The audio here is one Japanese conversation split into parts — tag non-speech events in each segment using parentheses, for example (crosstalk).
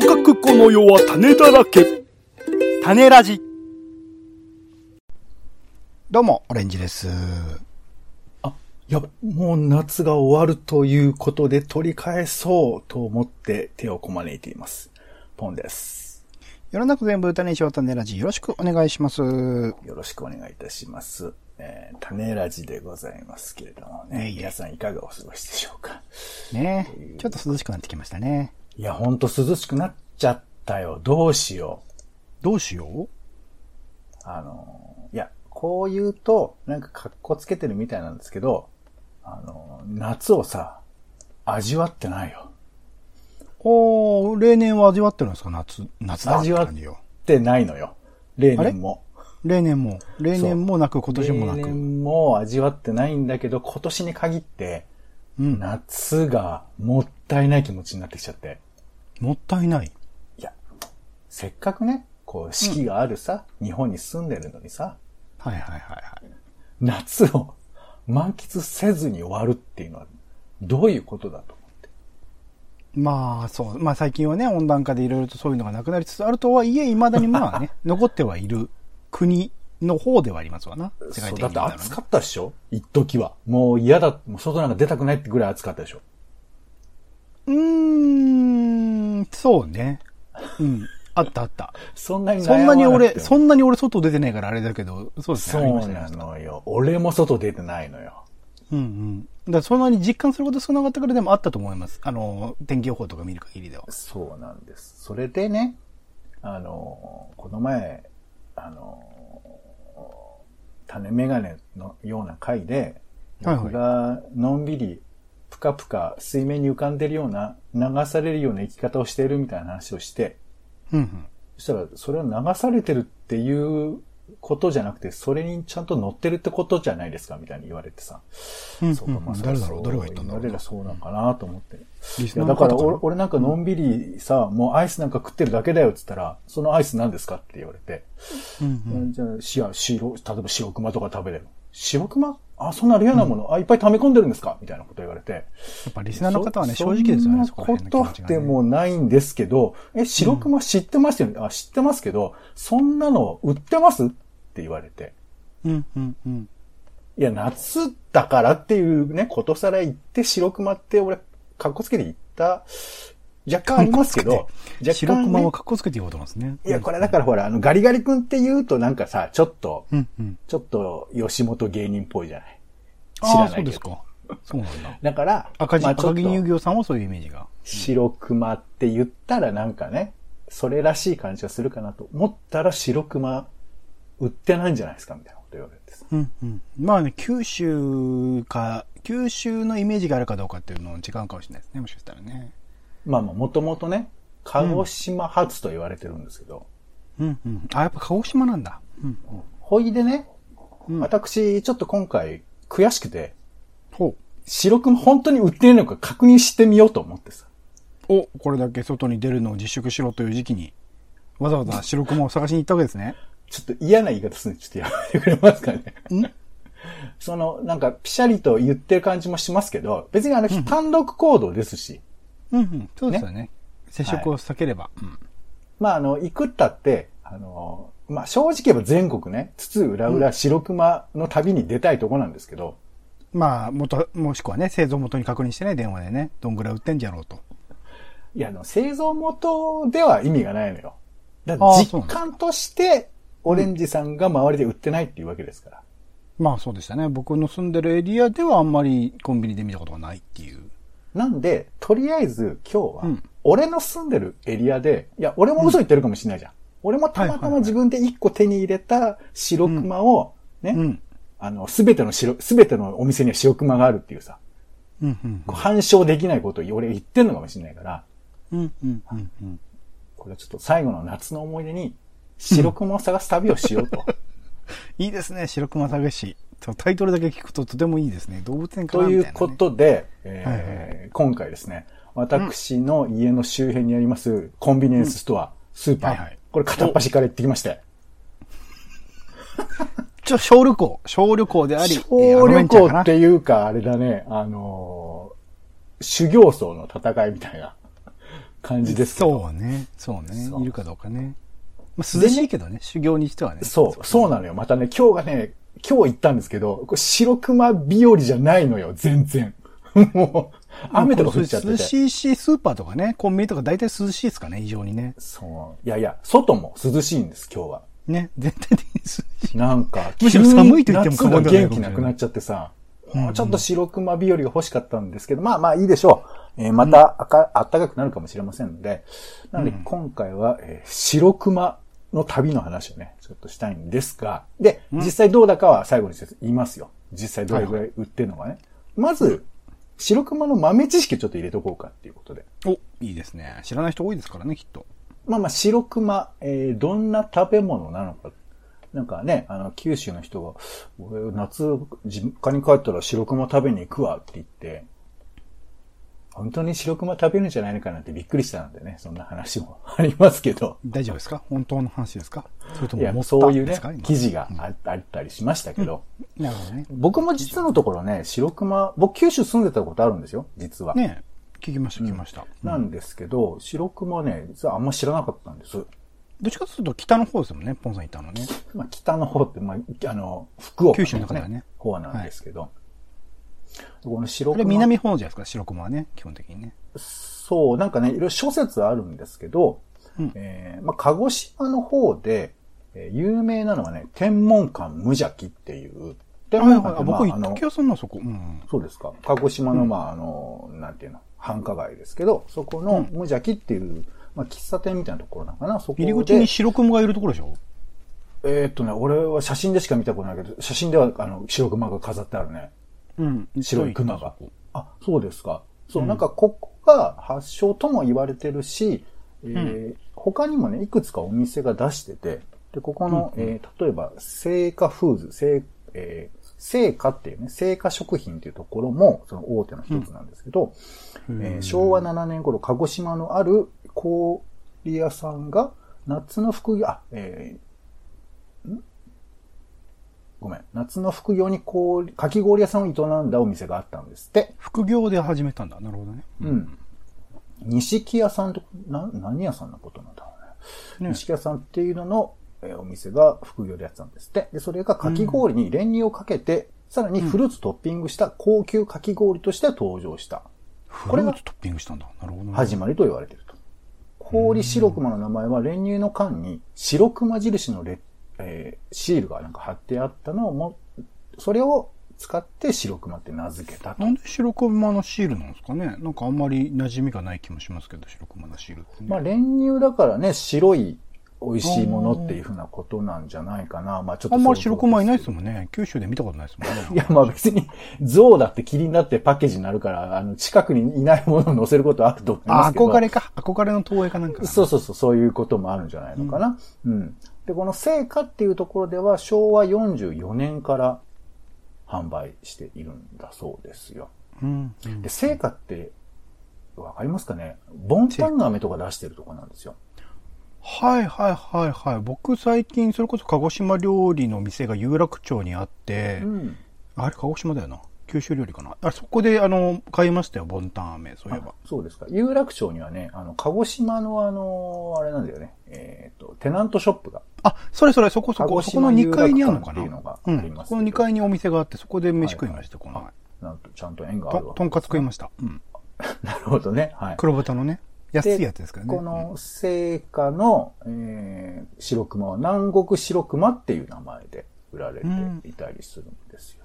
とかくこの世は種だらけ。種ラジ。どうも、オレンジです。あ、やばい、もう夏が終わるということで取り返そうと思って手をこまねいています。ポンです。世の中全部種にしよう種ラジよろしくお願いします。よろしくお願いいたします。えー、種ラジでございますけれどもね、いえいえ皆さんいかがお過ごしでしょうか。ねちょっと涼しくなってきましたね。いや、ほんと涼しくなっちゃったよ。どうしよう。どうしよあの、いや、こう言うと、なんか格好つけてるみたいなんですけど、あの、夏をさ、味わってないよ。うおー、例年は味わってるんですか？夏、夏だって味わっ。てないのよ。例年も。例年も？例年もなく今年もな例く。年も味わってないんだけど、今年に限って、うん。夏がもったいない気持ちになってきちゃって。もったいない。いや、せっかくね、こう、四季があるさ、日本に住んでるのにさ、はいはいはいはい。夏を満喫せずに終わるっていうのは、どういうことだと思って？まあそう。まあ最近はね、温暖化でいろいろとそういうのがなくなりつつあるとはいえ、未だにまあね、(laughs) 残ってはいる国の方ではありますわな。世界的にねだって暑かったっしょ？一時は。もう嫌だ、もう外なんか出たくないってぐらい暑かったでしょ？うーん、そうね。うん。あったあった。(laughs) そんなに悩そんなに俺、そんなに俺外出てないからあれだけど、そうですね。そうなのよ。俺も外出てないのよ。うんうん。だそんなに実感すること少なかったからでもあったと思います。あの、天気予報とか見る限りでは。そうなんです。それでね、あの、この前、あの、種メガネのような回で、僕がのんびり、ぷかぷか水面に浮かんでるような、流されるような生き方をしているみたいな話をして、うんうん。そしたら、それは流されてるっていうことじゃなくて、それにちゃんと乗ってるってことじゃないですか、みたいに言われてさ。うんそうか、まあ、うん誰だろう誰が言ったんだろう誰がそうなんかなと思って。いや、だから俺俺なんかのんびりさ、もうアイスなんか食ってるだけだよって言ったら、そのアイス何ですかって言われて、うんうん。じゃあ、し白、例えば白熊とか食べれる。白熊あ、そんなレアなもの、あ、いっぱい溜め込んでるんですか？みたいなこと言われて。やっぱリスナーの方はね、正直ですよね、そこことでもないんですけど、え、白熊知ってますよね、あ、知ってますけど、そんなの売ってますって言われて。うんうんうん。いや、夏だからっていうね、ことさら言って、白熊って俺、格好つけて言った、若干ありますけど、若干、ね、白熊を格好つけて言おうと思いますね。いや、これだからほら、あの、ガリガリ君って言うとなんかさ、ちょっと、うんうん。ちょっと吉本芸人っぽいじゃない？知らないけど。そうですか。そうなんだ。だから、赤字、まあ赤木乳業さんはそういうイメージが。白熊って言ったらなんかね、それらしい感じがするかなと思ったら白熊売ってないんじゃないですかみたいなこと言われてさ。うんうん。まあね、九州か、九州のイメージがあるかどうかっていうのは違うかもしれないですね、もしかしたらね。まあまあ、もともとね、鹿児島発と言われてるんですけど、うんうん。あ、やっぱ鹿児島なんだ。うんうん。ほいでね、うん私、ちょっと今回悔しくて、ほ白熊本当に売っているのか確認してみようと思ってさ。う。お、これだけ外に出るのを自粛しろという時期に、わざわざ白熊を探しに行ったわけですね。ちょっと嫌な言い方するんで、ちょっとやめてくれますかね。ん？その、なんか、ピシャリと言ってる感じもしますけど、別にあの、単独行動ですし、うんうん。そうですよね。接触を避ければ。うん。まあ、あの、行くったって、あの、まあ、正直言えば全国ね、津々浦々白熊の旅に出たいとこなんですけど、まあ、元、もしくはね、製造元に確認してね、電話でね、どんぐらい売ってんじゃろうと。いや、あの、製造元では意味がないのよ。だ実感として、オレンジさんが周りで売ってないっていうわけですから。まあそうでしたね。僕の住んでるエリアではあんまりコンビニで見たことがないっていう。なんで、とりあえず今日はうん、俺の住んでるエリアで、いや、俺も嘘言ってるかもしれないじゃん。俺もたまたま自分で一個手に入れた白熊を、ね、うん。あの、すべての白、すべてのお店には白熊があるっていうさ、うん、うん。こう反証できないことを俺言ってんのかもしれないから。これはちょっと最後の夏の思い出に、白熊を探す旅をしようと。(laughs) いいですね、白熊探し。タイトルだけ聞くととてもいいですね。動物園かなという。ことで、えーはいは今回ですね、私の家の周辺にありますコンビニエンスストア、スーパー、はいはいこれ片っ端から行ってきまして、ちょ、小旅行。小旅行であり、小旅行っていうか、あれだね、あのー修行僧の戦いみたいな (laughs) 感じですけど。そうね。そうねそういるかどうかね。まあ、涼しいけどね、修行にしてはね。そう、そうなのよ。またね、今日がね、今日行ったんですけど、これ白熊日和じゃないのよ、全然。もう、雨とか降っちゃって涼て。しいし、スーパーとかね、コンビニとか大体涼しいですかね、異常にね。そう。いやいや、外も涼しいんです、今日は。ね、全体的に涼しい。なんか、むしろ寒いと言っても過言ではない元気なくなっちゃってさ、もうちょっと白熊日和が欲しかったんですけど、まあまあいいでしょう。えーまたあか、あったかくなるかもしれませんので、なので今回は、えー白熊の旅の話をね、ちょっとしたいんですが、で、実際どうだかは最後に言いますよ。実際どれぐらい売ってるのかね。まず、白熊の豆知識をちょっと入れとこうかっていうことで。お、いいですね。知らない人多いですからね、きっと。まあまあ、白熊、えーどんな食べ物なのか。なんかね、あの、九州の人が、俺、夏、実家に帰ったら白熊食べに行くわって言って、本当に白熊食べるんじゃないのかなってびっくりしたのでね、そんな話もありますけど。大丈夫ですか？本当の話ですか？それといやも、持ったそういうね記事がああったりしましたけど、なるほどね。僕も実のところね、白熊、僕九州住んでたことあるんですよ、実は。ね聞きました、聞きました。なんですけど、白熊ね、実はあんま知らなかったんです。どっちかというと北の方ですもんね、ポンさんいたのね。まあ、北の方って、まあ、あの、福岡九州の中ではね。方なんですけど、この白これ熊。南方じゃないですか、白熊はね、基本的にね。そう、なんかね、いろいろ諸説あるんですけど、うんえーまあ、鹿児島の方で、えー有名なのはね、天文館無邪気っていう、天文館あ、僕行った気、がするな、そこ。うん。そうですか。鹿児島の、まあ、あの、なんていうの、繁華街ですけど、そこの無邪気っていう、まあ、喫茶店みたいなところなのかな、そこで。入り口に白熊がいるところでしょ？えーっとね、俺は写真でしか見たことないけど、写真では、あの、白熊が飾ってあるね。うん。白い熊が。あ、そうですか。そう、なんかここが発祥とも言われてるし、えー他にもね、いくつかお店が出してて、で、ここの、えー例えば、聖火フーズ、聖、えー、聖火っていうね、聖火食品っていうところも、その大手の一つなんですけど、えー昭和7年頃、鹿児島のある氷屋さんが、夏の副業、あ、えーんごめん。夏の副業に氷、かき氷屋さんを営んだお店があったんですって。副業で始めたんだ。なるほどね。うん。錦屋さんと、な、何屋さんのことなんだろうね。ね錦屋さんっていうのの、えーお店が副業でやってたんですって。で、それがかき氷に練乳をかけて、さらにフルーツトッピングした高級かき氷として登場した。フルーツトッピングしたんだ。なるほどね。始まりと言われていると。氷白熊の名前は練乳の缶に白熊印のレ、えーシールがなんか貼ってあったのをも、それを使って白熊って名付けたとな。んで白熊のシールなんですかね？なんかあんまり馴染みがない気もしますけど、白熊のシールってね。まあ練乳だからね、白い美味しいものっていうふうなことなんじゃないかな。まあちょっとあんまり白熊いないですもん。ね。九州で見たことないですもんね。(laughs) いや、まあ別に、象だってキリンだってパッケージになるから、あの、近くにいないものを載せることはあると思いまあ、すけど。憧れか。憧れの投影かなんかな。そうそうそう、そういうこともあるんじゃないのかな。うん。で、この聖火っていうところでは昭和44年から販売しているんだそうですよ。うん。うんで、聖火って、わかりますかね？ボンタン飴とか出してるとこなんですよ。はいはいはいはい。僕最近、それこそ鹿児島料理の店が有楽町にあって、うん。あれ鹿児島だよな。九州料理かな。あそこで、あの、買いましたよ、ボンタン飴、そういえば。そうですか。有楽町にはね、あの、鹿児島のあの、あれなんだよね。えっ、と、テナントショップが。あ、それそれ、そこそこ、そこの2島有楽階にあるのかな。館っていうのがうん。ありまこの2階にお店があって、そこで飯食いました、この前。なんと、ちゃんと縁があるわ。ととんかつ食いました。うん。(laughs) なるほどね。はい。黒豚のね、安いやつですからね。この聖火の、えー、白熊は南国白熊っていう名前で売られていたりするんですよ。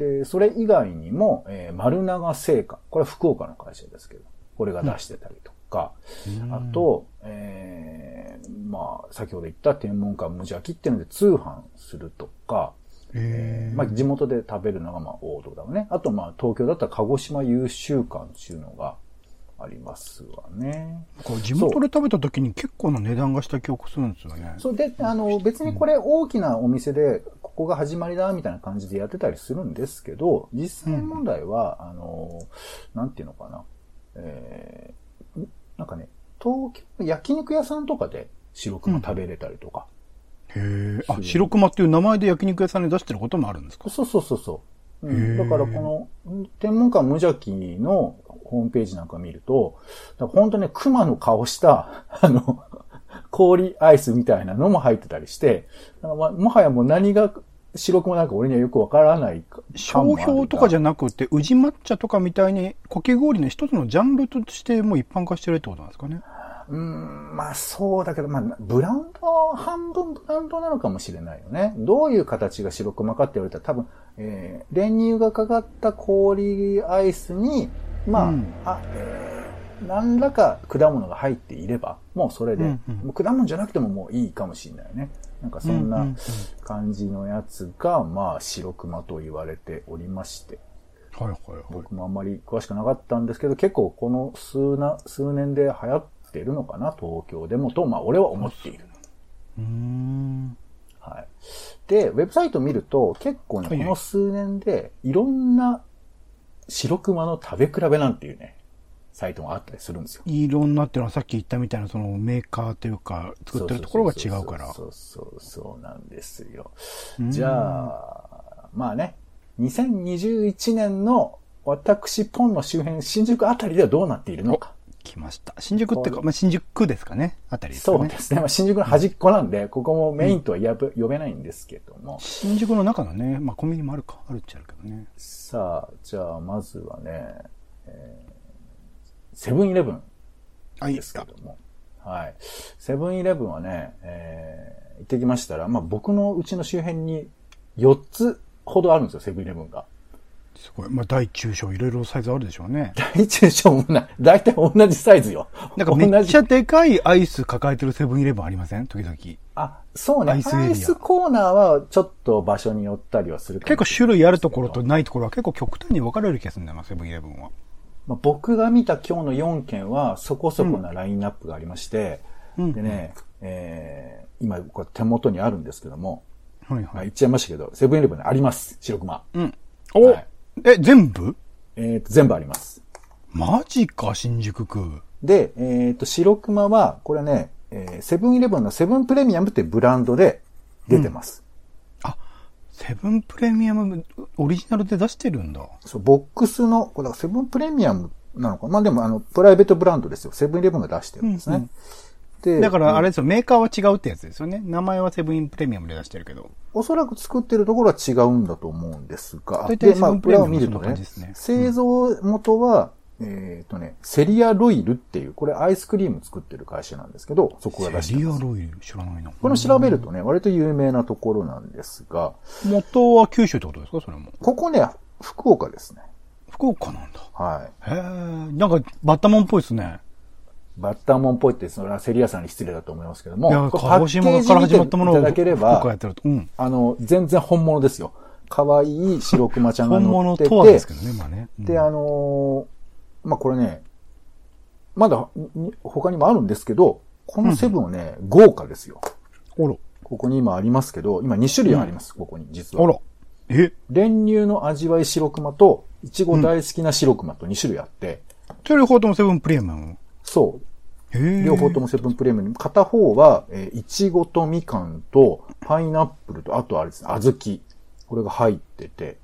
で、それ以外にも、えー、丸長製菓。これは福岡の会社ですけど、これが出してたりとか、うんあと、えー、まあ、先ほど言った天文館無邪気っていうので通販するとか、へーまあ、地元で食べるのがまあ王道だわね。あとまあ、東京だったら鹿児島優秀館っていうのがありますわね。地元で食べた時に結構な値段がした記憶するんですよね。そうで、あの、別にこれ大きなお店で、ここが始まりだ、みたいな感じでやってたりするんですけど、実際問題は、あの、なんていうのかな。えー、なんかね、東京の焼肉屋さんとかで白熊食べれたりとか。へえ。あ、白熊っていう名前で焼肉屋さんに出してることもあるんですか？そうそうそうそう。うん、だからこの、天文館無邪気のホームページなんか見ると、本当ね、熊の顔した、あの、(laughs) 氷アイスみたいなのも入ってたりして、もはやもう何が白熊なんか俺にはよくわからないか商標とかじゃななくて、宇治抹茶とかみたいに、かき氷の一つのジャンルとしてもう一般化してるってことなんですかね。うーん、まあそうだけど、まあブランド、半分ブランドなのかもしれないよね。どういう形が白熊かって言われたら多分、えー、練乳がかかった氷アイスに、まあ、うんあ、えー何らか果物が入っていれば、もうそれで、うんうんもう果物じゃなくてももういいかもしれないよね。なんかそんなん感じのやつが、まあ白熊と言われておりまして。はいはいはい。僕もあんまり詳しくなかったんですけど、結構この数な、数年で流行ってるのかな、東京でもと、まあ俺は思っている。うーん。はい。で、ウェブサイト見ると、結構ね、はいこの数年で、いろんな白熊の食べ比べなんていうね、サイトがあったりするんですよ。いろんなっていうのはさっき言ったみたいなそのメーカーというか作ってるところが違うから。そうそうそう、なんですよ。うんじゃあ、まあね、2021年の私、ポンの周辺、新宿あたりではどうなっているのか。来ました。新宿ってか、まあ、新宿区ですかね。あたりですかね。そうですね。まあ、新宿の端っこなんで、ここもメインとは呼べ呼べないんですけども。新宿の中のね、まあコンビニもあるか。あるっちゃあるけどね。さあ、じゃあ、まずはね、えーセブンイレブンあ、いいでですか。すけども。はい。セブンイレブンはね、えー行ってきましたら、まあ僕のうちの周辺に4つほどあるんですよ、セブンイレブンが。すごい。まあ大中小いろいろサイズあるでしょうね。(laughs) 大中小もない。大体同じサイズよ。なんかめっちゃでかいアイス抱えてるセブンイレブンありません？時々。あ、そうね。アイアイスコーナーはちょっと場所によったりはする結構種類あるところとないところは結構極端に分かれる気がするんだよな、セブンイレブンは。まあ、僕が見た今日の4件はそこそこなラインナップがありまして、うんでね、えー、今これ手元にあるんですけども、はいはい。まあ言っちゃいましたけど、セブンイレブンにあります、白熊。うん。お、はいえ、全部？えっ、と、全部あります。マジか、新宿区。で、えっ、と、白熊は、これね、えーセブンイレブンのセブンプレミアムってブランドで出てます。あ、セブンプレミアムオリジナルで出してるんだ。そう、ボックスの、これセブンプレミアムなのかな？まあでも、あの、プライベートブランドですよ。セブンイレブンが出してるんですね。うんうんで、だからあれうんですよ、メーカーは違うってやつですよね。名前はセブンプレミアムで出してるけど。おそらく作ってるところは違うんだと思うんですが、大体で、まあ、裏を見るとねね製造元は、えっ、とね、セリアロイルっていう、これアイスクリーム作ってる会社なんですけど、そこが出してセリます。アロイル知らないな。これ調べるとね、割と有名なところなんですが、元は九州ってことですか？それも。ここね、福岡ですね。福岡なんだ。はい。へえ、なんかバッタモンっぽいですね。バッターモンっぽいって、それはセリアさんに失礼だと思いますけども、いや、鹿児島から始まったものをいただければ福岡やってると。うん。あの、全然本物ですよ。可愛い白熊ちゃんが本乗ってて、物とはですけどね、まあね。うんで、あのーまあ、これね、まだに他にもあるんですけど、このセブンはね、豪華ですよ。あら、ここに今ありますけど、今2種類あります、ここに、実は。あら。え、練乳の味わい白熊と、いちご大好きな白熊と2種類あって、それ両方ともセブンプレミアム？そう。両方ともセブンプレミアム。片方は、えーいちごとみかんと、パイナップルと、あとあれですね、小豆。これが入ってて、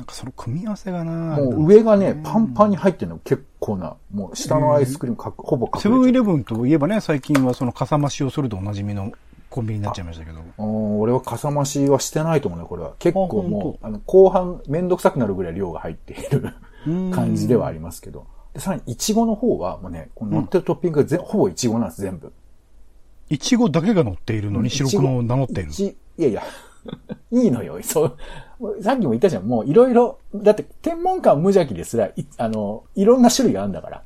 なんかその組み合わせがなもう上がね、パンパンに入ってるの結構な、もう下のアイスクリームかほぼセブンイる。レブンといえばね、最近はそのかさ増しをするとおなじみのコンビニになっちゃいましたけど。うん俺はかさ増しはしてないと思うね、これは。結構もう、あの、後半めんどくさくなるぐらい量が入っているうん感じではありますけど。で、さらに、いちごの方は、もうね、この乗ってるトッピングがぜ、ほぼいちごなんです、全部。いちごだけが乗っているのに白熊を名乗っているいやいや、(laughs) いいのよ、そう。さっきも言ったじゃん、もういろいろ、だって、天文館無邪気ですら、いあの、いろんな種類があるんだから。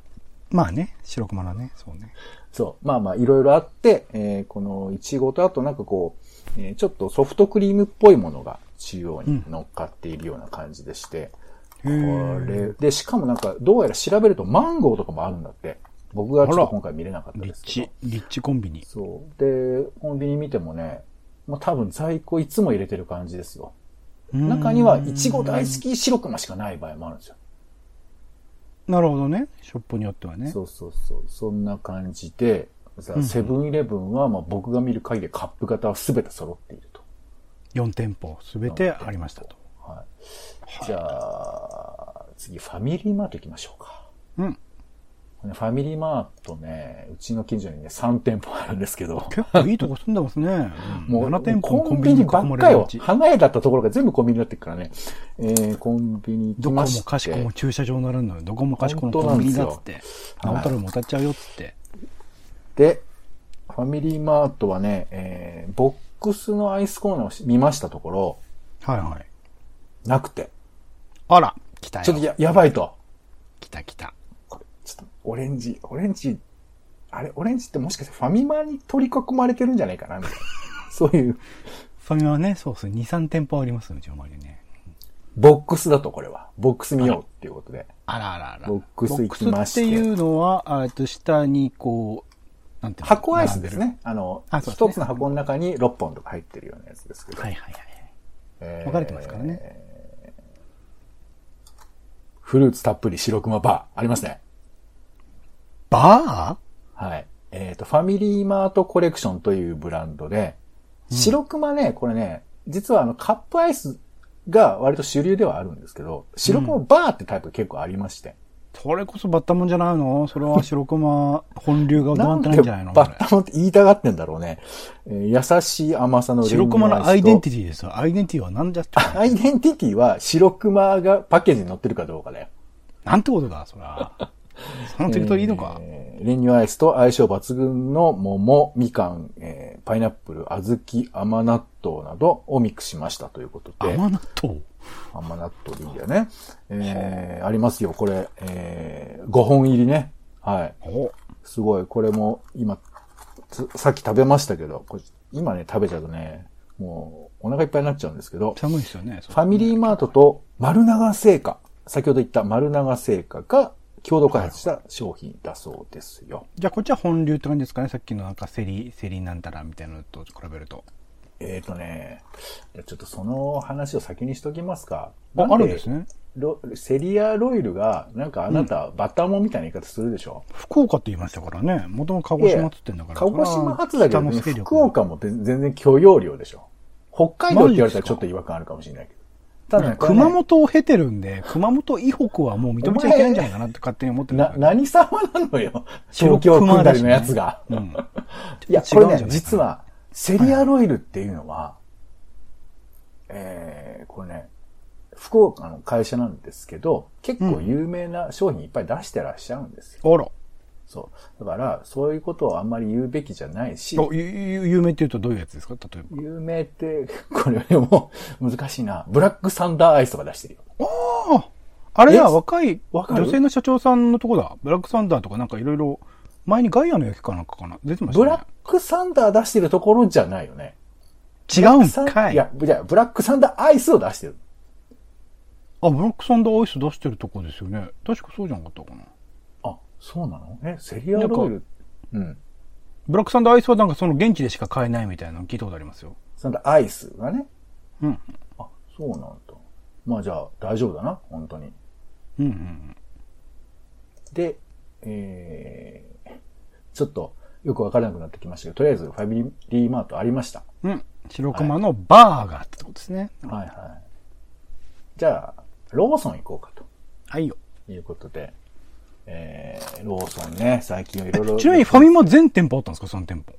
まあね、白熊だね、そうね。そう。まあまあ、いろいろあって、えーこのいちごとあとなんかこう、えーちょっとソフトクリームっぽいものが中央に乗っかっているような感じでして、これ、で、しかもなんか、どうやら調べるとマンゴーとかもあるんだって。僕がちょっと今回見れなかったですけリッチど。、リッチコンビニ。そう。で、コンビニ見てもね、もう多分在庫いつも入れてる感じですよ。中には、いちご大好き白熊しかない場合もあるんですよ。なるほどね。ショップによってはね。そうそうそう。そんな感じで、セブンイレブンは、まあ僕が見る限りカップ型は全て揃っていると。4店舗すべてありましたと。はい。じゃあ、次、ファミリーマート行きましょうか。うん。ファミリーマートね、うちの近所にね、3店舗あるんですけど、結構いいとこ住んでますね。う (laughs) んもう7店舗コンビニばっかよ離れだったところが全部コンビニになってるからね。えー、コンビニどこも。かしこも駐車場になるのよ。どこもかしこもコンビニだっつって。はい直太郎も歌っちゃうよっつって。で、ファミリーマートはね、えー、ボックスのアイスコーナーをし見ましたところ、はいはい。なくて。あら、来たよ。ちょっとや、やばいと。来た来た。オレンジ、オレンジ、あれ、オレンジってもしかしてファミマに取り囲まれてるんじゃないかなみたいな。(laughs) そういう、ファミマはね、そうっす。2、3店舗ありますうちの周りにね。ボックスだとこれは。ボックス見ようっていうことで。あらあらあら。ボックス行きましてボックスっていうのは、あえっと、下にこう、なんていうの箱アイスです。ね。あの、あそうですね一つの箱の中に6本とか入ってるようなやつですけど。はいはいはい。えー分かれてますからね。フルーツたっぷり白熊バー、ありますね。バはい。えっ、と、ファミリーマートコレクションというブランドで、白熊ね、これね、実はあの、カップアイスが割と主流ではあるんですけど、白熊バーってタイプ結構ありまして。ーそれこそバッタモンじゃないの？それは白熊本流がどうなってないんじゃないの？バッタモンって言いたがってんだろうね。えー優しい甘さの白熊のアイデンティィティですよ。アイデンティティは何だって。アイデンティティは白熊がパッケージに載ってるかどうかだよ。なんてことだ、そら。その適当でいいのか？えー練乳アイスと相性抜群の桃、みかん、えーパイナップル、小豆、甘納豆などをミックスしましたということで。甘納豆？甘納豆でいいんだよね。えーありますよ、これ。えー5本入りね。はい。おすごい。これも今、つさっき食べましたけど、これ今ね、食べちゃうとね、もうお腹いっぱいになっちゃうんですけど、寒いですよね。ファミリーマートと丸長製菓、先ほど言った丸長製菓が共同開発した商品だそうですよ。じゃあこっちは本流って感じですかね？さっきのなんかセリ、セリなんたらみたいなのと比べると。えーとね、ちょっとその話を先にしときますか。あ、なあるんですね。ロセリアロイルが、なんかあなた、バッターモンみたいな言い方するでしょ、福岡って言いましたからね。もともと鹿児島って言ってんだから。鹿児島発だけど、ね、福岡も全然許容量でしょ北海道って言われたらちょっと違和感あるかもしれないけど。ただ熊本を経てるんで、熊本以北はもう認めちゃいけないんじゃないかなって勝手に思ってな、何様なのよ。東京組んだりのやつが。うん。いや、これね実は、セリアロイルっていうのは、えー、これね、福岡の会社なんですけど、結構有名な商品いっぱい出してらっしゃるんですよ。あら。そう。だから、そういうことをあんまり言うべきじゃないし、有名って言うとどういうやつですか？例えば。有名って、これも難しいな。ブラックサンダーアイスとか出してるよ。あああれだ、え若い女性の社長さんのとこだ。ブラックサンダーとかなんかいろいろ、前にガイアの焼きかなんかかな？出てましたね。ブラックサンダー出してるところじゃないよね。違うんかい。いや、じゃあブラックサンダーアイスを出してる。あ、ブラックサンダーアイス出してるとこですよね。確かそうじゃなかったかな。あ、そうなの？え、セリアロイル？うん。ブラックサンダーアイスはなんかその現地でしか買えないみたいなの聞いたことありますよ。サンダーアイスがね？うん。あ、そうなんだ。まあじゃあ大丈夫だな、本当に。うんうんで、えー、ちょっとよくわからなくなってきましたけど、とりあえずファミリーマートありました。うん。うん。白熊のバーガーってことですね。はいはい。じゃあ、ローソン行こうかはいよ。ということで、えー、ローソンね、最近いろいろ。ちなみにファミマ全店舗あったんですか？その店舗。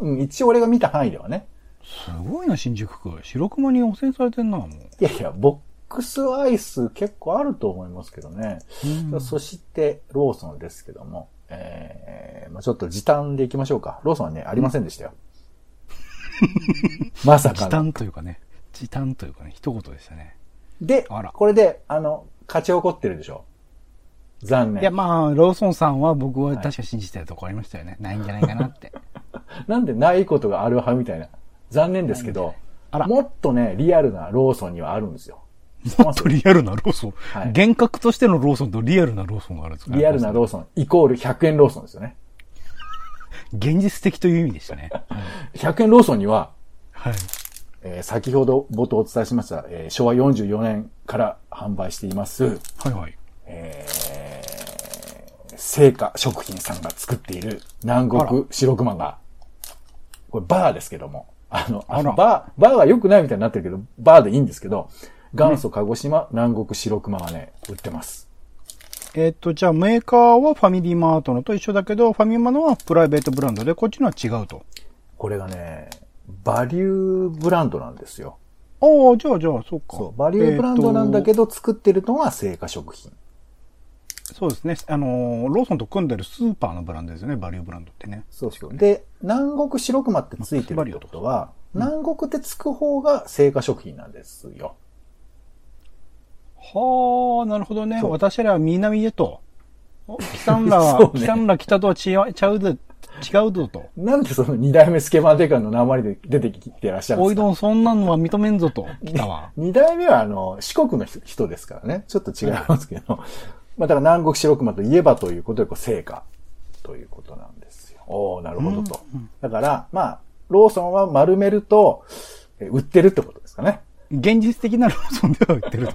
うん、一応俺が見た範囲ではね。すごいな、新宿区。白熊に汚染されてんな、もう。いやいや、ボックスアイス結構あると思いますけどね。そして、ローソンですけども、えー、まあちょっと時短で行きましょうか。ローソンはね、ありませんでしたよ。(laughs) まさかの。時短というかね。時短というかね、一言でしたね。であら、これで、あの、勝ち怒ってるでしょ。残念。いや、まあ、ローソンさんは僕は確か信じてるとこありましたよね。ないんじゃないかなって。(laughs) なんでないことがある派みたいな。残念ですけど、もっとね、リアルなローソンにはあるんですよ。もっとリアルなローソン？はい幻覚としてのローソンとリアルなローソンがあるんですか？リアルなローソン、イコール100円ローソンですよね。現実的という意味でしたね。(laughs) 100円ローソンには、はい。えー先ほど冒頭お伝えしました、えー昭和44年から販売しています、はいはい。えー、製菓食品さんが作っている南国白熊が、これバーですけども、あの、あのバー、バーは良くないみたいになってるけど、バーでいいんですけど、元祖鹿児島南国白熊はね、売ってます。えっ、と、じゃあメーカーはファミリーマートのと一緒だけど、ファミマのはプライベートブランドで、こっちのは違うと。これがね、バリューブランドなんですよ。ああ、じゃあじゃあ、そっか。そう。バリューブランドなんだけど、ど、作ってるのは成果食品。そうですね。あのー、ローソンと組んでるスーパーのブランドですよね、バリューブランドってね。そうそう。で、南国白熊ってついてるってことは、南国ってつく方が成果食品なんですよ。はあ、なるほどね。私らは南へと。おキサンラは、(laughs) そうねキサンラ北とは違う、ちゃうで、違うぞと。なんでその二代目スケバンデカの名前で出てきてらっしゃるんですか？おいどんそんなのは認めんぞと、北は。(laughs) 二代目はあの、四国の人人ですからね。ちょっと違いますけど。まあだから南国白熊といえばということで、こう、成果ということなんですよ。おーなるほどと。だから、まあ、ローソンは丸めると、え売ってるってことですかね。現実的なローソンでは売ってると。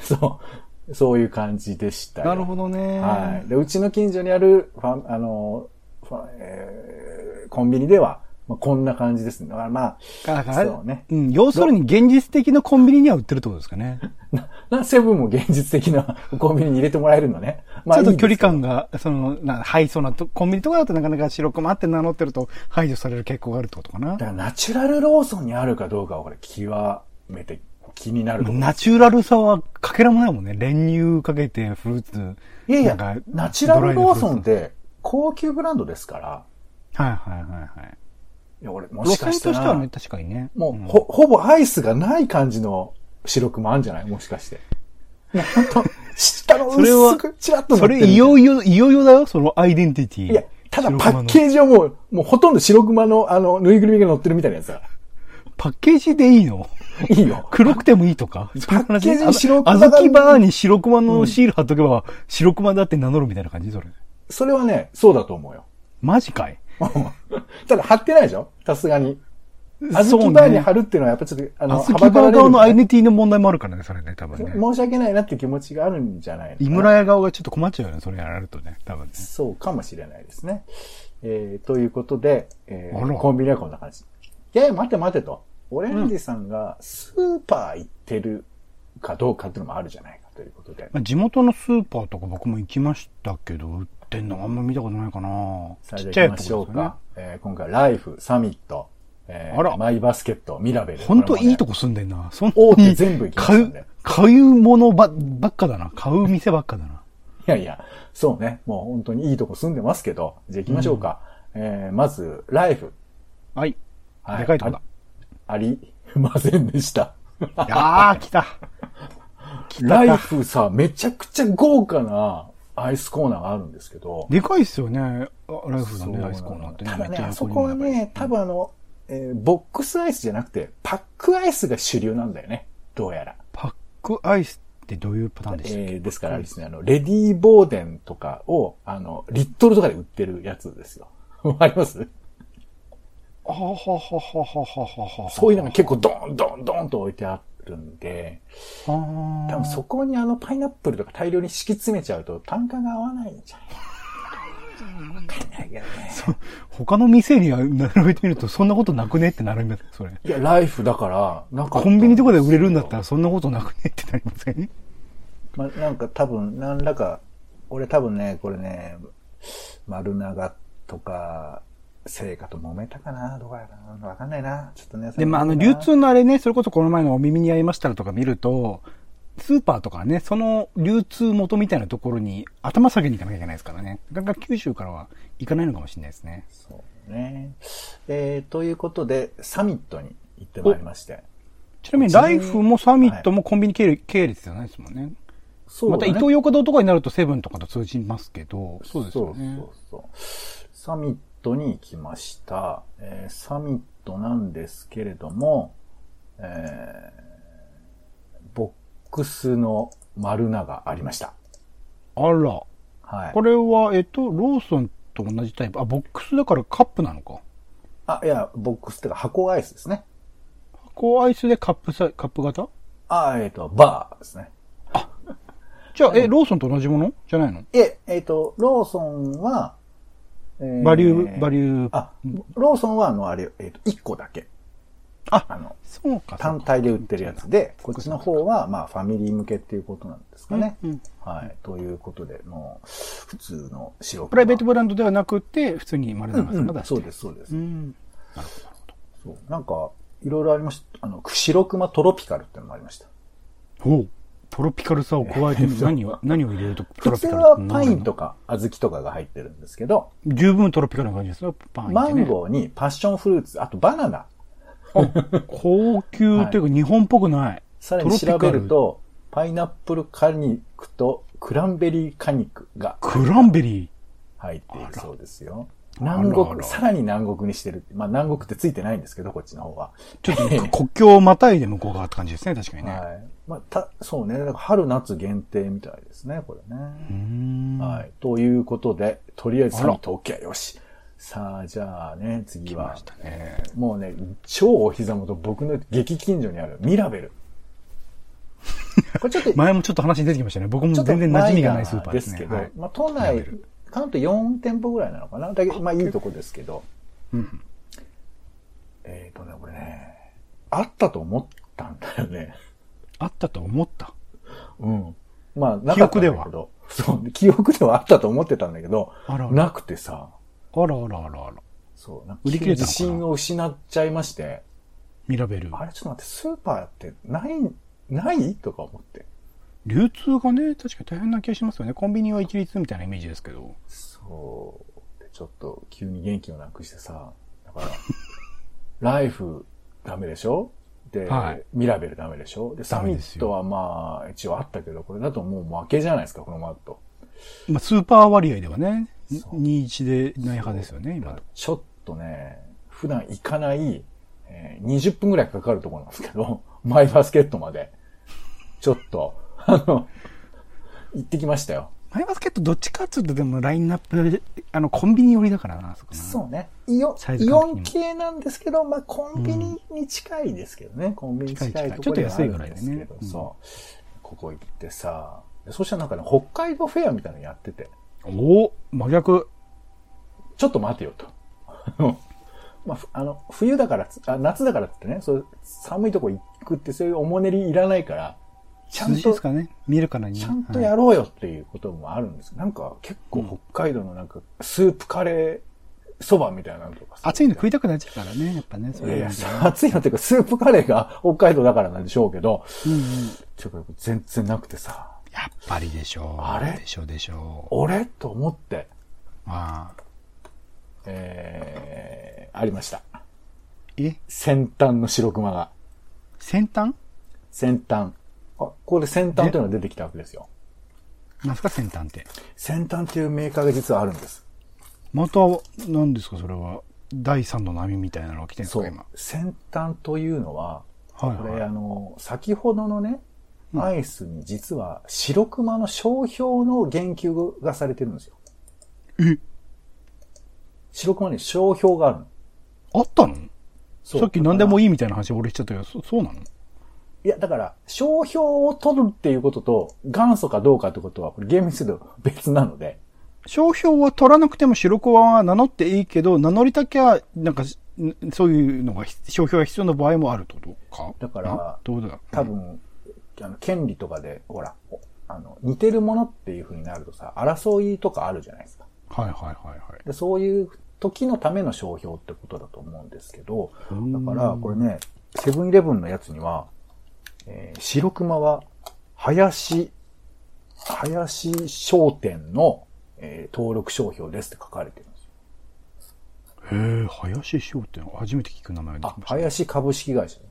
(laughs) そう。そういう感じでしたよ。なるほどね。はい。で、うちの近所にあるファン、あの、ファンえーコンビニでは、まあ、こんな感じですね。だからまだからそうねうん、要するに現実的なコンビニには売ってるってことですかね。あ、(laughs) な、な、セブンも現実的な (laughs) コンビニに入れてもらえるのね。まあちょっと距離感が、その、な、配送なと、コンビニとかだとなかなか白熊って名乗ってると排除される傾向があるってことかなだ。からナチュラルローソンにあるかどうかはこれ極めて気になるナチュラルさはかけらもないもんね。練乳かけてフルーツ。いやいやナチュラルローソンって高級ブランドですから、はいはいはいはい。いや、俺も路しかしたら、線としてはね、確かにね。もう、んほ、ほぼアイスがない感じの白熊あるんじゃない？もしかして。いや、ほんと、(laughs) 下のそれは薄くチラッとそれいよいよ、いよいよだよ、そのアイデンティティ。いや、ただパッーケージはもう、もうほとんど白熊のあの、ぬいぐるみが乗ってるみたいなやつだかパッケージでいいの？ら。いいよ。黒くてもいいとか？パッケージに白熊あがずきバーに白熊のシール貼っとけば、白熊だって名乗るみたいな感じ？それ。それはね、そうだと思うよ。マジかいただ貼ってないでしょ？さすがに。あずそうねきバーに貼るっていうのはやっぱちょっと、あの、あずきはばかられるバー側のアイねデンティティの問題もあるからね、それね、多分ね。申し訳ないなっていう気持ちがあるんじゃない井村屋側がちょっと困っちゃうよね、それやられるとね、多分ね。そうかもしれないですね。えー、ということで、えー、コンビニはこんな感じ。いやいや、待て待てと。オレンジさんがスーパー行ってるかどうかっていうのもあるじゃないかということで。まあ、地元のスーパーとか僕も行きましたけど、売ってんの？あんま見たことないかなさあ、ちっちゃいじゃあ行きましょうか。。えー、今回、ライフ、サミット、えー、あらマイバスケット、ミラベル。ほんといいとここ住んでんな。そんな大手に全部行きま買うしたね、買うものばばっかだな。買う店ばっかだな。いやいや、そうね。もう本当にいいとこ住んでますけど、じゃあ行きましょうか。えー、まず、ライフ。はい。はでかいとこだ。あり (laughs) ませんでした。あー、来た。来たか。ライフさ、めちゃくちゃ豪華なアイスコーナーがあるんですけど。でかいっすよね。あライフのね、アイスコーナーってね。ただね、あそこはね、多分あの、えーボックスアイスじゃなくて、パックアイスが主流なんだよね。どうやら。パックアイスってどういうパターンでしたっけ？えーですからですね、あの、レディーボーデンとかを、あの、リットルとかで売ってるやつですよ。(laughs) わかります？あはははははははそういうのが結構ドンドンドンと置いてあるんで、あ多分そこにあのパイナップルとか大量に敷き詰めちゃうと単価が合わないんじゃない？わかんないけどね。他の店に並べてみるとそんなことなくねってなるんだよ、それ。いや、ライフだから、なんか。コンビニとかで売れるんだったらそんなことなくねってなりませんまあ、なんか多分、何らか、俺多分ね、これね、丸長とか、成果と揉めたかな？どうやな？わかんないな。ちょっとね。でもあの、流通のあれね、それこそこの前のお耳に合いましたらとか見ると、スーパーとかね、その流通元みたいなところに頭下げに行かなきゃいけないですからね。なかなか九州からは行かないのかもしれないですね。そうね。えー、ということで、サミットに行ってまいりまして。ちなみにライフもサミットもコンビニ系列系列じゃないですもんね。そうまたイトーヨーカドーとかになるとセブンとかと通じますけど、そうですよね。そうそうそうサミットに行きました。えーサミットなんですけれども、えーボックスの丸名がありました。あら。はい。これは、えっと、ローソンと同じタイプ？あ、ボックスだからカップなのか。あ、いや、ボックスってか箱アイスですね。箱アイスでカップサイ、カップ型？あ、えっ、と、バーですね。じゃあ、え、ローソンと同じもの？じゃないの？え、えっ、と、ローソンは、えーバリュー、バリュー。あ、ローソンはあの、あれ、えっ、と、1個だけ。ああの、そうか。単体で売ってるやつで、こっちの方は、まあ、ファミリー向けっていうことなんですかね。うんうんはい。ということで、もう、普通の白プライベートブランドではなくて、普通に丸うんうん永さんが出してる。そうです、そうです。うん。そう。なんか、いろいろありました。あの、白熊トロピカルっていうのもありました。おうトロピカルさを加えて (laughs) 何を、何を入れるとト普通ロピカルはパインとか。か小豆とかが入ってるんですけど、十分トロピカルな感じですよ、パンってマね。ンゴーにパッションフルーツ、あとバナナ。高級っていうか日本っぽくない。さらに調べると、パイナップル果肉とクランベリー果肉がクランベリ入っているそうですよ。南国、さらに南国にしてる。まあ南国ってついてないんですけど、こっちの方は。ー。ちょっと (laughs) 国境をまたいで向こう側って感じですね、確かにね。はい。まあ、た、そうね。春夏限定みたいですね、これね。ん。はい。ということで、とりあえずあらサミット OK よし。さあ、じゃあね、次はね。もうね、超お膝元、僕の激近所にあるミラベル。(laughs) これちょっと、前もちょっと話に出てきましたね。僕も全然馴染みがないスーパーでですすね。けど、はいまあ都内関東4店舗ぐらいなのかな？だけど、まあいいとこですけど、うんえっ、とね、これね、あったと思ったんだよね。あったと思った。うん。まあ、なかったんだけど。そう、記憶ではあったと思ってたんだけど、あらあらなくてさ、あらあらあらあら。そう、なんか売り切れ自信を失っちゃいまして、ミラベル。あれちょっと待って、スーパーってない、ない？とか思って。流通がね、確かに大変な気がしますよね。コンビニは一律みたいなイメージですけど。そう。でちょっと急に元気をなくしてさ、だから、(laughs) ライフダメでしょ？で、はいミラベルダメでしょ？で、サミットはまあ、一応あったけど、これだともう負けじゃないですか、このマット。まあ、スーパー割合ではね、そう21でない派ですよね、今。ちょっとね、普段行かない、えー20分ぐらいかかるところなんですけど、(laughs) マイバスケットまで、ちょっと、あの、行ってきましたよ。マイバスケットどっちかっつうとでもラインナップで、あの、コンビニ寄りだからな、そこなそうね。イオンサイオン系なんですけど、まあ、コンビニに近いですけどね。コンビニに近いところちょっと安いぐらいでど、ねそう。ここ行ってさ、でそしたらなんかね、北海道フェアみたいなのやってて、おお真逆。ちょっと待てよと。(laughs) まあ、ふあの、冬だからつあ、夏だからってね、そう寒いとこ行くってそういうおもねりいらないから、ちゃんとね見るからにね。ちゃんとはいやろうよっていうこともあるんですなんか結構北海道のなんかスープカレーそばみたいなのとかさ暑いの食いたくなっちゃうからね、やっぱね、そいやいや暑いのっていうか、スープカレーが北海道だからなんでしょうけど、うんうんちょっと全然なくてさ、やっぱりでしょう。あれ？でしょうでしょう。俺？と思って、ああ。えー、ありました。え？先端の白熊が。先端？先端。あ、ここで先端というのが出てきたわけですよ。なんすか先端って？先端というメーカーが実はあるんです。また、何ですかそれは？第三の波みたいなのが来てるんですか今？。先端というのは、はいこれはい。あの、先ほどのね、うんアイスに実は白熊の商標の言及がされてるんですよ。え？白熊に商標があるの。あったの？さっき何でもいい。みたいな話俺しちゃったけど、そそうなの？いや、だから、商標を取るっていうことと、元祖かどうかってことは、これ厳密に言うと別なので、商標は取らなくても白子は名乗っていいけど、名乗りたきゃ、なんか、んそういうのが、商標が必要な場合もあるってことか？だからあどうだ？多分、あの、権利とかで、ほら、あの、似てるものっていう風になるとさ、争いとかあるじゃないですか。はいはいはいはい。で、そういう時のための商標ってことだと思うんですけど、うん。だから、これね、セブンイレブンのやつには、えー白熊は、林、林商店の、えー登録商標ですって書かれてるんですよ。へえ、林商店、初めて聞く名前であ、林株式会社ね。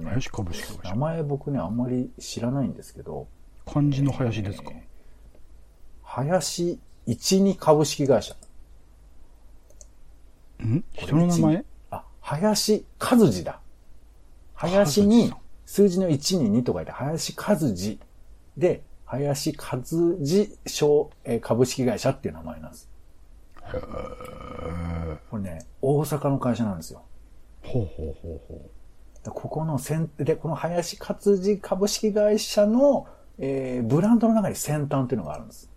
ね林株式会名社。前僕ね、あんまり知らないんですけど、漢字の林ですか、えー林一二株式会社。ん？人の名前？あ、林和治だ。林和に数字の1に2と書いて、林和治で、林和治商、えー株式会社っていう名前なんです。これね、大阪の会社なんですよ。ほうほうほうほでここの先、で、この林和治株式会社の、えーブランドの中に先端っていうのがあるんです。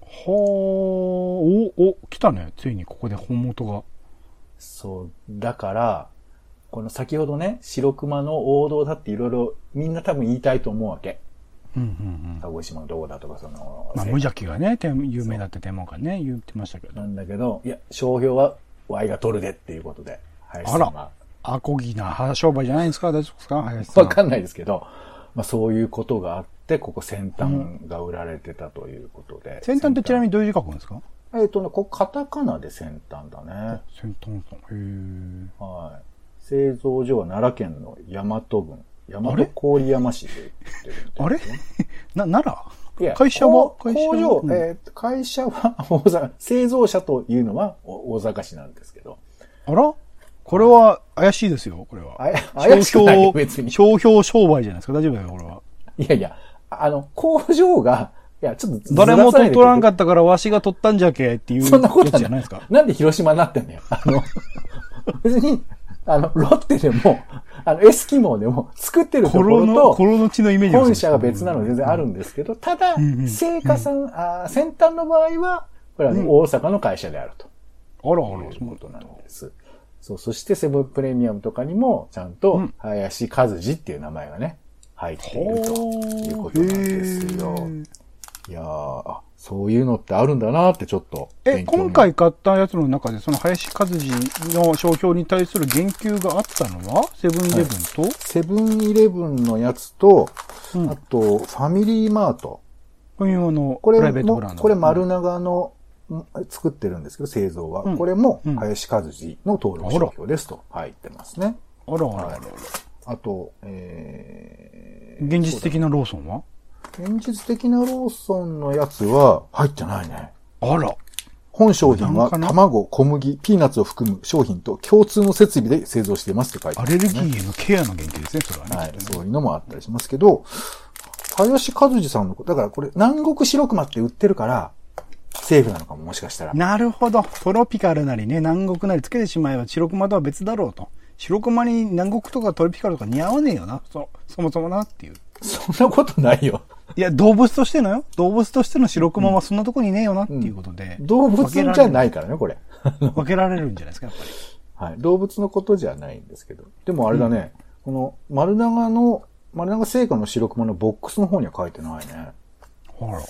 う。はあ、お、お、来たね。ついにここで本元が。そう、だから、この先ほどね、白熊の王道だっていろいろみんな多分言いたいと思うわけ。うんうんうん。鹿児島のどこだとか、その、まあ、無邪気がね、天有名だって天文館ね、言ってましたけど。なんだけど、いや、商標は Y が取るでっていうことで、林さんあが。アコギな商売じゃないんですか？大丈夫ですか？林さん。わかんないですけど、まあそういうことがあって、ここ先端が売られてたということで。先端ってちなみにどういう字書くんですか？えっ、とね、ここカタカナで先端だね。先端さん。へーはい。製造所は奈良県の大和郡、大和郡山市で売ってるあれ？(laughs) な、奈いや会社は？工場、うん。えー会社は大阪、製造者というのはお大阪市なんですけど、良あら？これは怪しいですよ、これは。怪しくないよ商標別に。商標商売じゃないですか？大丈夫だよ、これは。いやいや、あの、工場が、いや、ちょっとず誰も取らんかっったからわしが取ったんじゃけっていうそんなことじゃないですか？なんで広島になってんだよ？あの、(laughs) 別に、あの、ロッテでも、(laughs) あの、エスキモーでも作ってるところとコ、ロの血のイメージ本社が別なの全然あるんですけど、ただんう、ん成果さん、あー先端の場合は、これはね、大阪の会社であると。あらあら、ということなん。です。そう、そしてセブンプレミアムとかにも、ちゃんとうん、林和治っていう名前がね、入っているということなんですよ。いやーあそういうのってあるんだなってちょっとえ、今回買ったやつの中で、その林和治の商標に対する言及があったのは、セブンイレブンと、セブンイレブンのやつと、うんあと、ファミリーマート。これプライベートもブラン、ド。これ丸長の、ん作ってるんですけど、製造は。うんこれもうん、林和治の登録商標ですと入ってますね。あらあらあらあら。あと、えー、現実的なローソンは？現実的なローソンのやつは入ってないね。あら。本商品は卵、小麦、ピーナッツを含む商品と共通の設備で製造していますって書いてある、アレルギーへのケアの言及ですね、それはね。はい、そういうのもあったりしますけど、林和治さんの、だからこれ南国白熊って売ってるから、セーフなのかも、もしかしたら。なるほど。トロピカルなりね、南国なりつけてしまえば白熊とは別だろうと。白熊に南国とかトロピカルとか似合わねえよな。そ、そもそもなっていう。そんなことないよ。いや、動物としてのよ。動物としての白熊はそんなとこにねえよなっていうことで。動物じゃないからね、これ。(laughs) 分けられるんじゃないですか、やっぱり。はい。動物のことじゃないんですけど。でもあれだね、この丸長の、丸長製菓の白熊のボックスの方には書いてないね。ほら。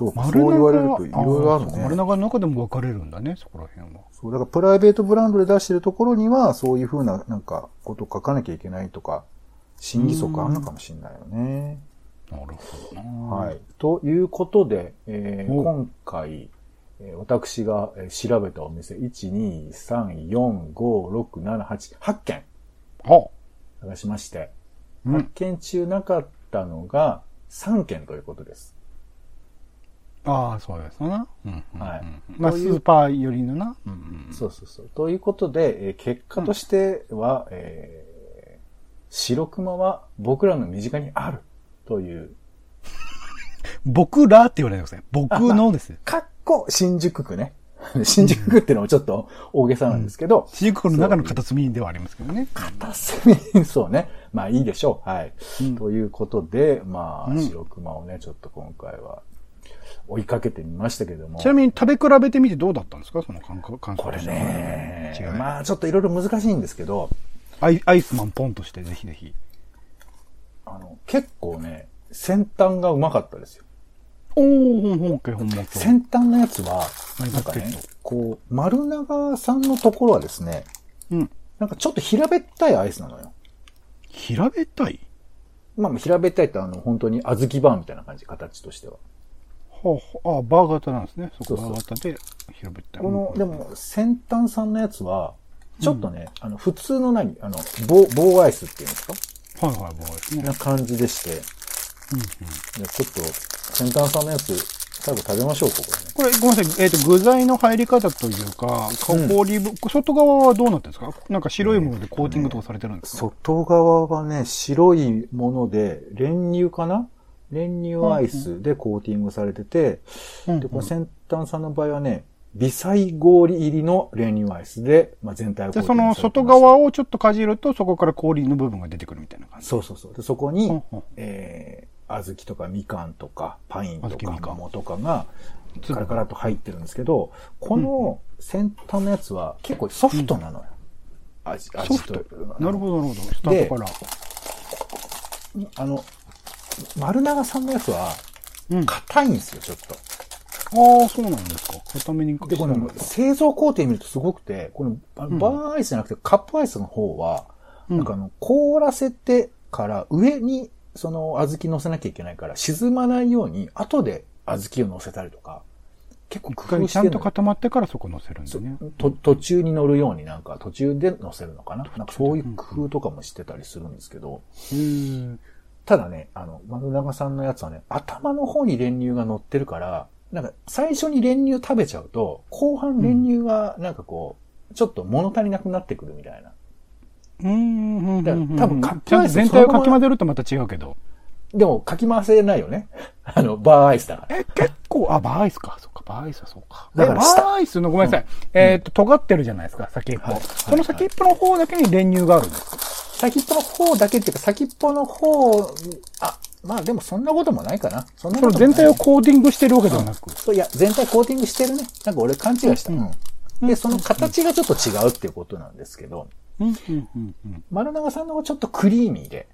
そうそう言われる長といろいろあるそうか丸ね。長の中でも分かれるんだね、そこら辺は。そう、だからプライベートブランドで出してるところには、そういうふうな、なんか、こと書かなきゃいけないとか、審議則あるのかもしれないよね。なるほどな。はい。ということで、えーお今回、えー私がえー調べたお店、1、2、3、4、5、6、7、8、8件あ、探しまして、うん8件中なかったのが3件ということです。ああ、そうですな。うんうんうんはいまあ、スーパー寄りのな。うんうんそうそうそう。ということで、えー結果としては、えー白熊は僕らの身近にあるという、僕らって言わないでください。僕のですよ。かっこ新宿区ね。新宿区ってのもちょっと大げさなんですけど、新宿の中の片隅ではありますけどね。片隅、そうね。まあいいでしょう。はい。うんということで、まあ、うん白熊をね、ちょっと今回は追いかけてみましたけども。ちなみに食べ比べてみてどうだったんですか？その感覚、感これねまあちょっといろいろ難しいんですけど、アイアイスマンポンとしてぜひぜひ。あの、結構ね、先端がうまかったですよ。おー、ほんほんけほんまけ。先端のやつは、何なんかねこう、丸長さんのところはですね、うん。なんかちょっと平べったいアイスなのよ。平べったい？まあ、平べったいってあの、本当に小豆バーみたいな感じ、形としては。はあ、はあ、バー型なんですね。そこバー型で平べったい。この、うんでも、先端さんのやつは、ちょっとね、あの、普通の何？あの、棒、棒アイスっていうんですか？はいはい、バーですね。な感じでして、うんうん。でちょっと、先端さんのやつ、最後食べましょうか、これね。これ、ごめんなさい。えっ、と、具材の入り方というか、氷ぶ、外側はどうなってるんですか？なんか白いものでコーティングとかされてるんですか、外側はね、白いもので、練乳かな？練乳アイスでコーティングされてて、うんうん。で、この先端さんの場合はね、微細氷入りの練乳アイスで、まあ、全体をで、その外側をちょっとかじると、そこから氷の部分が出てくるみたいな感じ。そうそうそう。で、そこに、うんうんえー、小豆とかみかんとか、パインとか、桃とかが、カラカラと入ってるんですけど、この先端のやつは結構ソフトなのよ。味、ソ味フトと。なるほど、なるほど。スタートから。あの、丸長さんのやつは、硬いんですよ、ちょっと。あ、そうなんですか。固めにで、この製造工程見るとすごくて、このバーアイスじゃなくてカップアイスの方は、うん。なんかあの、凍らせてから上にその小豆乗せなきゃいけないから、沈まないように後で小豆を乗せたりとか、結構一工回ちゃんと夫してるのよ固まってからそこ乗せるんだね。と途中に乗るようになんか途中で乗せるのかな。なんかそういう工夫とかもしてたりするんですけど、へーただね、あの、丸長さんのやつはね、頭の方に練乳が乗ってるから、なんか最初に練乳食べちゃうと、後半練乳がなんかこう、ちょっと物足りなくなってくるみたいな。うーんうんうんだから多分カップアイスと全体をかき混ぜるとまた違うけど。でも、かき回せないよね。(laughs) あの、バーアイスだから。え、結構、あ、バーアイスか。そっか、バーアイスはそうか。だから下ーアイスのごめんなさい。えっと、尖ってるじゃないですか、先っぽ。はいその先っぽの方だけに練乳があるんですか先っぽの方だけっていうか、先っぽの方、あ、まあでもそんなこともないかな。そんなこともない全体をコーティングしてるわけではなく。そういや、全体コーティングしてるね。なんか俺勘違いした。うんで、その形がちょっと違うっていうことなんですけど、うん、うん、うん、うん丸長さんの方がちょっとクリーミーで、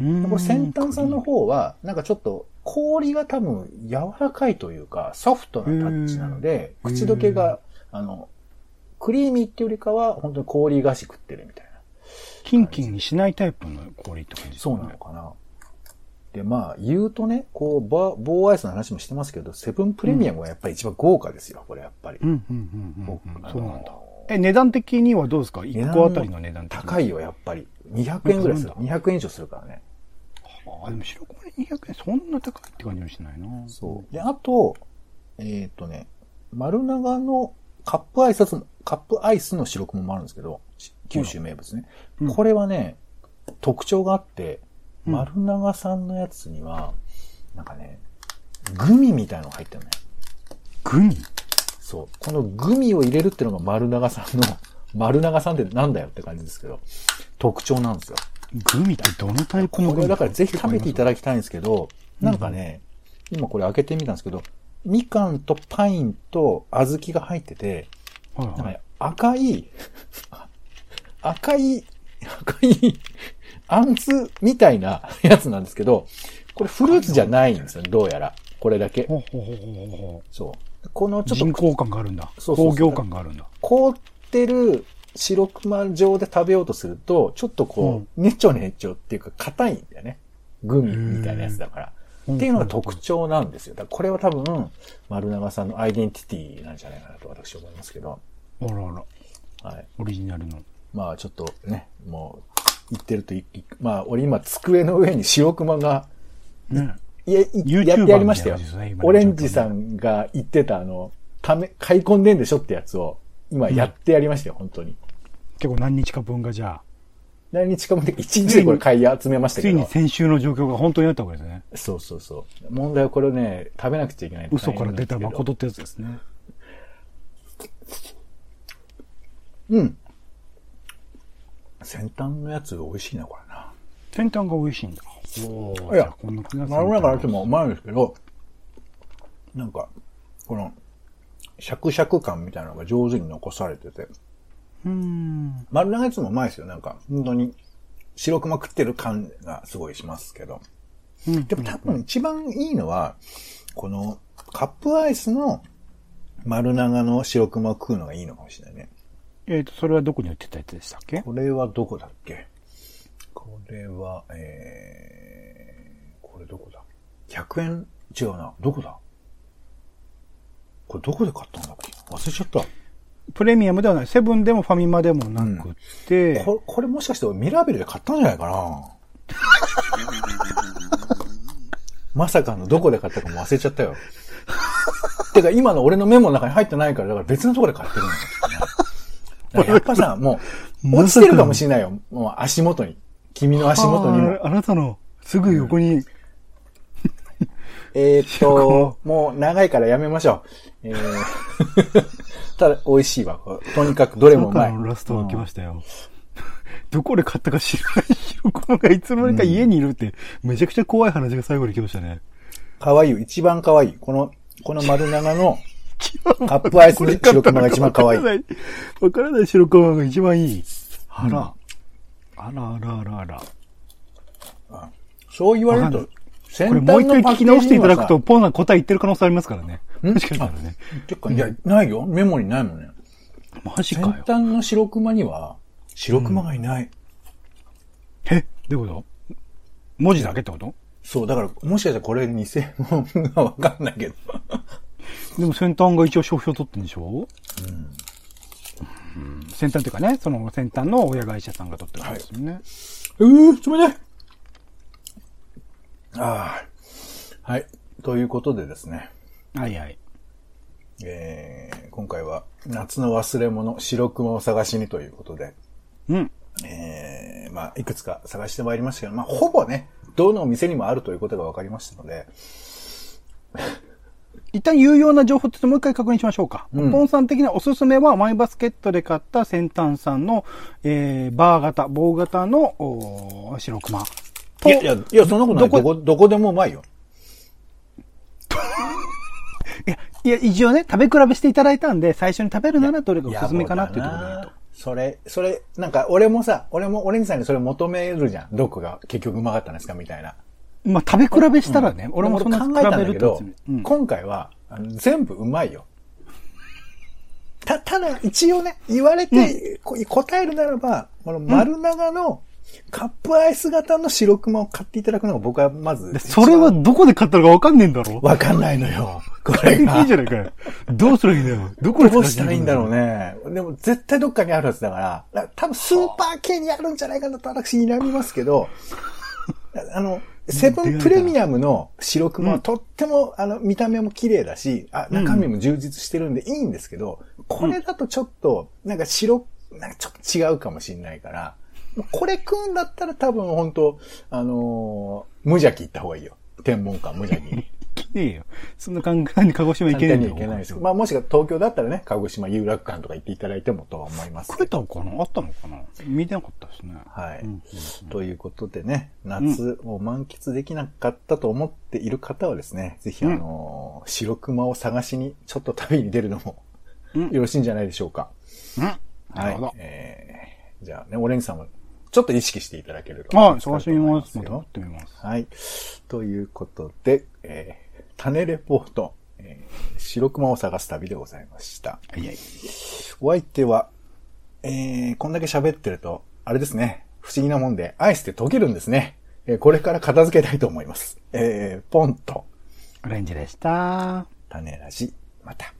うん。これ先端さんの方は、なんかちょっと氷が多分柔らかいというか、ソフトなタッチなので、口どけが、あの、クリーミーっていうよりかは、本当に氷菓子食ってるみたいな。キンキンにしないタイプの氷って感じですそうねなのかな。で、まあ、言うとね、こう、バ棒アイスの話もしてますけど、セブンプレミアムがやっぱり一番豪華ですよ、これやっぱり。うん、うん、うん、そうなんだ。え、値段的にはどうですか ?1 個あたりの値段的に高いよ、やっぱり。200円ぐらいする。なん200円以上するからね。あ、でも白米200円、そんな高いって感じはしないな。そう。で、あと、えっ、とね、丸長のカップアイスの、カップアイスの白熊もあるんですけど、し九州名物ね。うんこれはね、特徴があって、うん丸長さんのやつには、なんかね、グミみたいなのが入ってるのよ。グミ？そう。このグミを入れるっていうのが丸長さんの、(laughs) 丸長さんってなんだよって感じですけど、特徴なんですよ。グミってどのタイプのグミ？これだからぜひ食べていただきたいんですけど、なんかね、今これ開けてみたんですけど、みかんとパインと小豆が入ってて、はいはい。なんかね、赤い、(laughs) 赤い、赤い、あんずみたいな (laughs) やつなんですけど、これフルーツじゃないんですよ、どうやら。これだけ。ほうほうほうほうほそう。このう。ちょっと人工感があるんだ。そうそう工業感があるんだ。凍ってる白熊状で食べようとすると、ちょっとこう、ねちょねちょっていうか硬いんだよね。グミみたいなやつだから。うんっていうのが特徴なんですよ。だこれは多分、丸長さんのアイデンティティなんじゃないかなと私は思いますけど。あらあら。はい。オリジナルの。まあちょっとね、もう、言ってるとまあ俺今机の上に (laughs) 白熊が、ね。いや、いやってやりましたよオレンジさんが言ってたあの、ため、買い込んでんでしょってやつを、今やってやりましたよ、本当に。結構何日か分がじゃあ、何日かもで一日でこれ買い集めましたけどついに。先週の状況が本当になったわけですね。そうそうそう。問題はこれをね、食べなくちゃいけない。嘘から出た誠ってやつですね。うん。先端のやつ美味しいな、これな。先端が美味しいんだ。おーいやこんな気がすまろやかなやつもうまいんですけど、なんか、この、シャクシャク感みたいなのが上手に残されてて、うーん。丸長いやつもうまいですよ。なんか、本当に、白熊食ってる感がすごいしますけど。うん。でも多分一番いいのは、この、カップアイスの丸長の白熊を食うのがいいのかもしれないね。えっと、それはどこに売ってたやつでしたっけ？これはどこだっけ？これは、えー、これどこだ ?100 円？違うな。どこだ？これどこで買ったんだっけ？忘れちゃった。プレミアムではない。セブンでもファミマでもなくって、これ、これもしかしてミラベルで買ったんじゃないかな？(laughs) まさかのどこで買ったかも忘れちゃったよ。てか今の俺のメモの中に入ってないから、だから別のところで買ってるんだよ、ね。やっぱさ、(laughs) もう、落ちてるかもしれないよ。もう足元に。君の足元にも。あなたのすぐ横に、(laughs) えーっと、もう長いからやめましょう。えー、(laughs) ただ、美味しいわ。とにかくどれもうまい。のラストが来ましたよ。どこで買ったか知らない白熊がいつの間にか家にいるって、めちゃくちゃ怖い話が最後に来ましたね。かわいいよ。一番かわいい。この、この丸長のカップアイスの白熊が一番かわいいわからない。白熊が一番いい。あら。あらあらあらあら。そう言われるとわかん、これもう一回聞き直していただくと、ポンさん答え言ってる可能性ありますからね。ん？もしかしたらね。てか、いや、ないよ。メモにないもんね。先マジかよ。端の白熊には、白熊がいない。え？どういうこと？文字だけってこと？そう、だから、もしかしたらこれ偽物がわかんないけど。でも先端が一応商標取ってんでしょ？うん。先端っていうかね、その先端の親会社さんが取ってるんですよね。うー、冷たいああ。はい。ということでですね。はいはい。えー、今回は夏の忘れ物、白熊を探しにということで、うん。えー、まあ、いくつか探してまいりましたけど、まあ、ほぼね、どのお店にもあるということが分かりましたので、一旦有用な情報としてもう一回確認しましょうか。うんポンさん的なおすすめは、マイバスケットで買った先端さんの、えー、バー型、棒型の、白熊。といやいや、いや、そんなことない。どこ？どこ、どこでもうまいよ。(laughs) いや、いや、一応ね、食べ比べしていただいたんで、最初に食べるならどれがおすすめかなっていうところで言うと。それ、それ、なんか、俺もさ、俺も、オレンジさんにそれ求めるじゃん。どこが結局うまかったんですかみたいな。まあ、食べ比べしたらね、俺もそんな比考えたんだけど、、うん今回は、全部うまいよ。た、ただ、一応ね、言われて、こ答えるならば、この丸長のカップアイス型の白熊を買っていただくのが僕はまずで、それはどこで買ったのかわかんねえんだろわかんないのよ。(laughs) これが。いいじゃないかよ。どうすればいいんだよ。どこでどうしたらいいんだろうね。ね。でも絶対どっかにあるはずだから、だから多分スーパー系にあるんじゃないかなと私睨みますけど、(laughs) あの、セブンプレミアムの白熊はとっても、あの、見た目も綺麗だし、あ、中身も充実してるんでいいんですけど、これだとちょっと、なんか白、なんかちょっと違うかもしれないから、これ食うんだったら多分本当あのー無邪気行った方がいいよ。天文館無邪気に。きねえよ。そんな簡単に鹿児島行けねえんだよ。簡単にはいけないですけど。まあもしか東京だったらね、鹿児島有楽館とか行っていただいてもとは思います食けど。えたのかな？あったのかな？見てなかったですね。はい、うんということでね、夏を満喫できなかったと思っている方はですね、ぜひあのー白熊を探しにちょっと旅に出るのもうんよろしいんじゃないでしょうか。うん。なはいるほど。。えー、じゃあね、オレンジさんもちょっと意識していただけると。はい、探してみます。まってみます。はい。ということで、えー、種レポート、えー、白熊を探す旅でございました。はいはい。お相手は、えー、こんだけ喋ってると、あれですね、不思議なもんで、アイスって溶けるんですね。えーこれから片付けたいと思います。えー、ポンと、オレンジでした。種ラジ、また。